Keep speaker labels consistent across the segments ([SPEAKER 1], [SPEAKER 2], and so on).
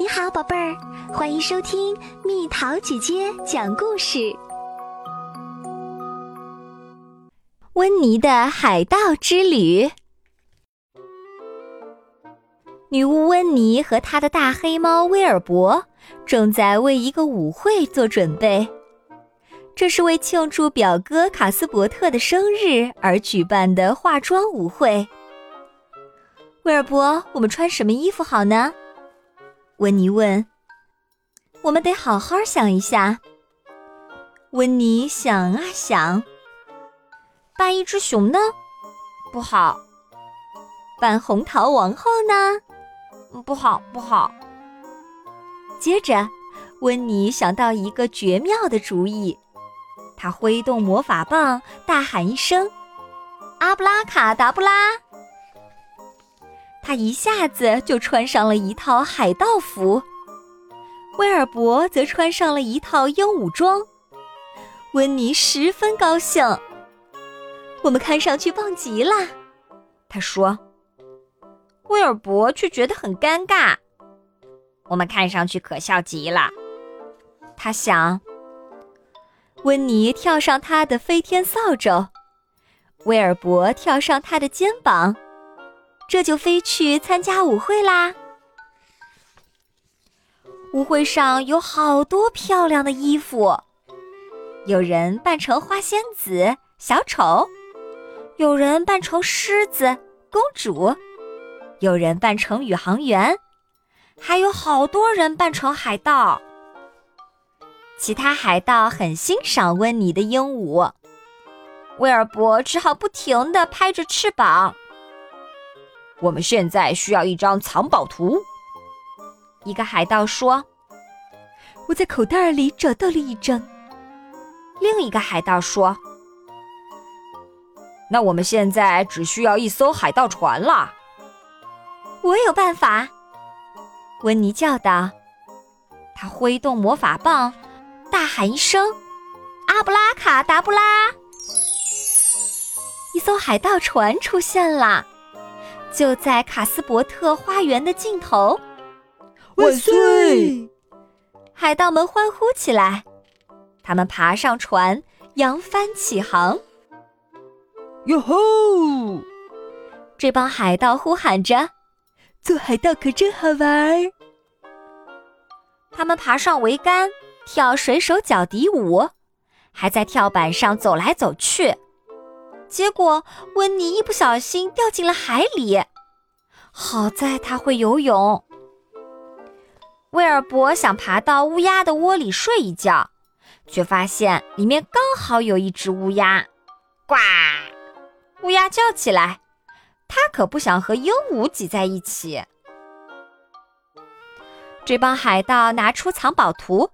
[SPEAKER 1] 你好，宝贝儿，欢迎收听蜜桃姐姐讲故事。
[SPEAKER 2] 温妮的海盗之旅。女巫温妮和她的大黑猫威尔伯正在为一个舞会做准备，这是为庆祝表哥卡斯伯特的生日而举办的化妆舞会。威尔伯，我们穿什么衣服好呢？温妮问：“我们得好好想一下。”温妮想啊想，扮一只熊呢，不好；扮红桃王后呢，不好，不好。接着，温妮想到一个绝妙的主意，她挥动魔法棒，大喊一声：“阿布拉卡达布拉！”他一下子就穿上了一套海盗服，威尔伯则穿上了一套鹦鹉装。温妮十分高兴。我们看上去棒极了，他说。威尔伯却觉得很尴尬。我们看上去可笑极了，他想。温妮跳上他的飞天扫帚，威尔伯跳上他的肩膀。这就飞去参加舞会啦！舞会上有好多漂亮的衣服，有人扮成花仙子、小丑，有人扮成狮子、公主，有人扮成宇航员，还有好多人扮成海盗。其他海盗很欣赏温妮的鹦鹉，威尔伯只好不停地拍着翅膀。
[SPEAKER 3] 我们现在需要一张藏宝图。
[SPEAKER 2] 一个海盗说：“
[SPEAKER 4] 我在口袋里找到了一张。”
[SPEAKER 2] 另一个海盗说：“
[SPEAKER 3] 那我们现在只需要一艘海盗船了。”
[SPEAKER 2] 我有办法，温妮叫道。他挥动魔法棒，大喊一声：“阿布拉卡达布拉！”一艘海盗船出现了。就在卡斯伯特花园的尽头，
[SPEAKER 4] 万岁！
[SPEAKER 2] 海盗们欢呼起来。他们爬上船，扬帆起航。
[SPEAKER 4] 哟吼！
[SPEAKER 2] 这帮海盗呼喊着：“
[SPEAKER 4] 做海盗可真好玩！”
[SPEAKER 2] 他们爬上桅杆，跳水手脚底舞，还在跳板上走来走去。结果，温妮一不小心掉进了海里。好在他会游泳。威尔伯想爬到乌鸦的窝里睡一觉，却发现里面刚好有一只乌鸦。呱！乌鸦叫起来，它可不想和鹦鹉挤在一起。这帮海盗拿出藏宝图，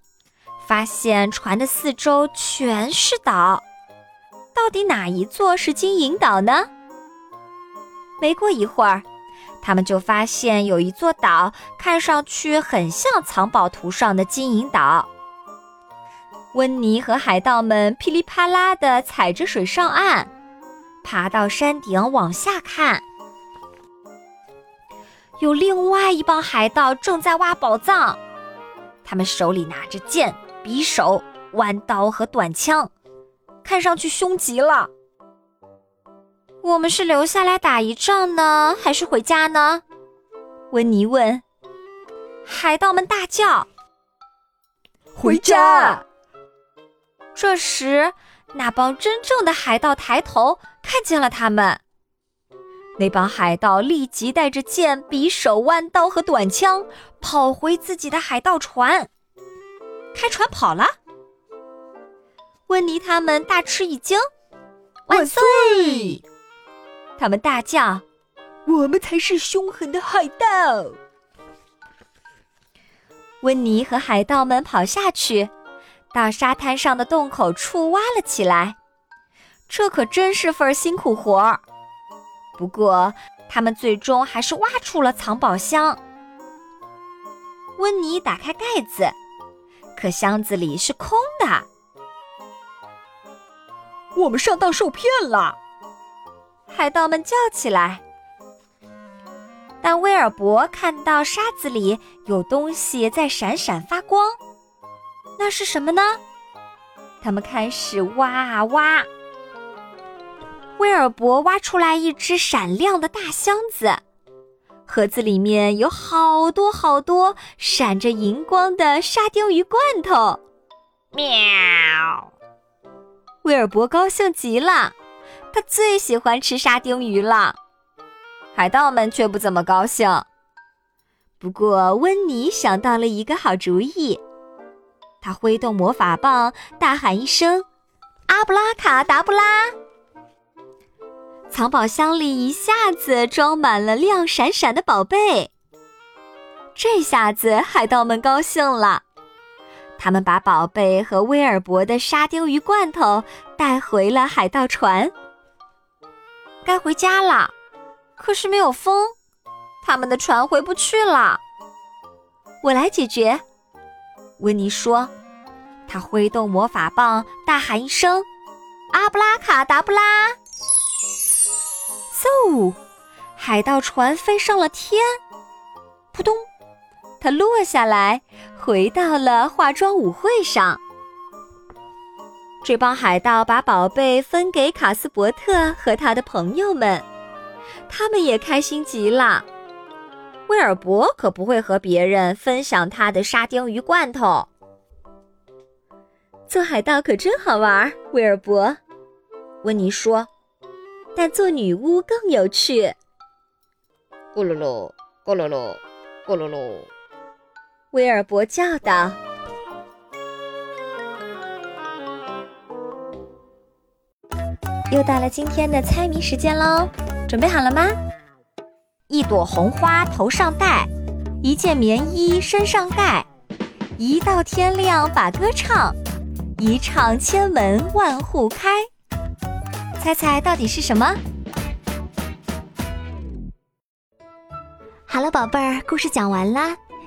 [SPEAKER 2] 发现船的四周全是岛。到底哪一座是金银岛呢？没过一会儿，他们就发现有一座岛看上去很像藏宝图上的金银岛。温妮和海盗们噼里啪啦地踩着水上岸，爬到山顶往下看。有另外一帮海盗正在挖宝藏，他们手里拿着剑、匕首、弯刀和短枪。看上去凶极了。我们是留下来打一仗呢，还是回家呢？温妮问。海盗们大叫：“
[SPEAKER 4] 回家！”
[SPEAKER 2] 这时，那帮真正的海盗抬头看见了他们。那帮海盗立即带着剑、匕首、弯刀和短枪，跑回自己的海盗船，开船跑了。温妮他们大吃一惊，
[SPEAKER 4] 万岁！
[SPEAKER 2] 他们大叫：“
[SPEAKER 4] 我们才是凶狠的海盗！”
[SPEAKER 2] 温妮和海盗们跑下去，到沙滩上的洞口处挖了起来。这可真是份辛苦活儿。不过，他们最终还是挖出了藏宝箱。温妮打开盖子，可箱子里是空的。
[SPEAKER 4] 我们上当受骗了！
[SPEAKER 2] 海盗们叫起来。但威尔伯看到沙子里有东西在闪闪发光，那是什么呢？他们开始挖啊挖。威尔伯挖出来一只闪亮的大箱子，盒子里面有好多好多闪着银光的沙丁鱼罐头。
[SPEAKER 3] 喵！
[SPEAKER 2] 威尔伯高兴极了，他最喜欢吃沙丁鱼了。海盗们却不怎么高兴。不过温妮想到了一个好主意，他挥动魔法棒，大喊一声：“阿布拉卡达布拉！”藏宝箱里一下子装满了亮闪闪的宝贝。这下子海盗们高兴了，他们把宝贝和威尔伯的沙丁鱼罐头带回了海盗船。该回家了，可是没有风，他们的船回不去了。我来解决，温妮说。他挥动魔法棒，大喊一声：“阿布拉卡达布拉！”嗖，海盗船飞上了天，扑通，它落下来，回到了化妆舞会上。这帮海盗把宝贝分给卡斯伯特和他的朋友们，他们也开心极了。威尔伯可不会和别人分享他的沙丁鱼罐头。做海盗可真好玩，威尔伯，温妮说。但做女巫更有趣。
[SPEAKER 3] 咕噜噜，咕噜噜，咕噜噜，
[SPEAKER 2] 威尔伯叫道：“又到了今天的猜谜时间喽，准备好了吗？一朵红花头上戴，一件棉衣身上盖，一到天亮把歌唱，一唱千门万户开。”猜猜到底是什么？
[SPEAKER 1] 好了，宝贝儿，故事讲完啦。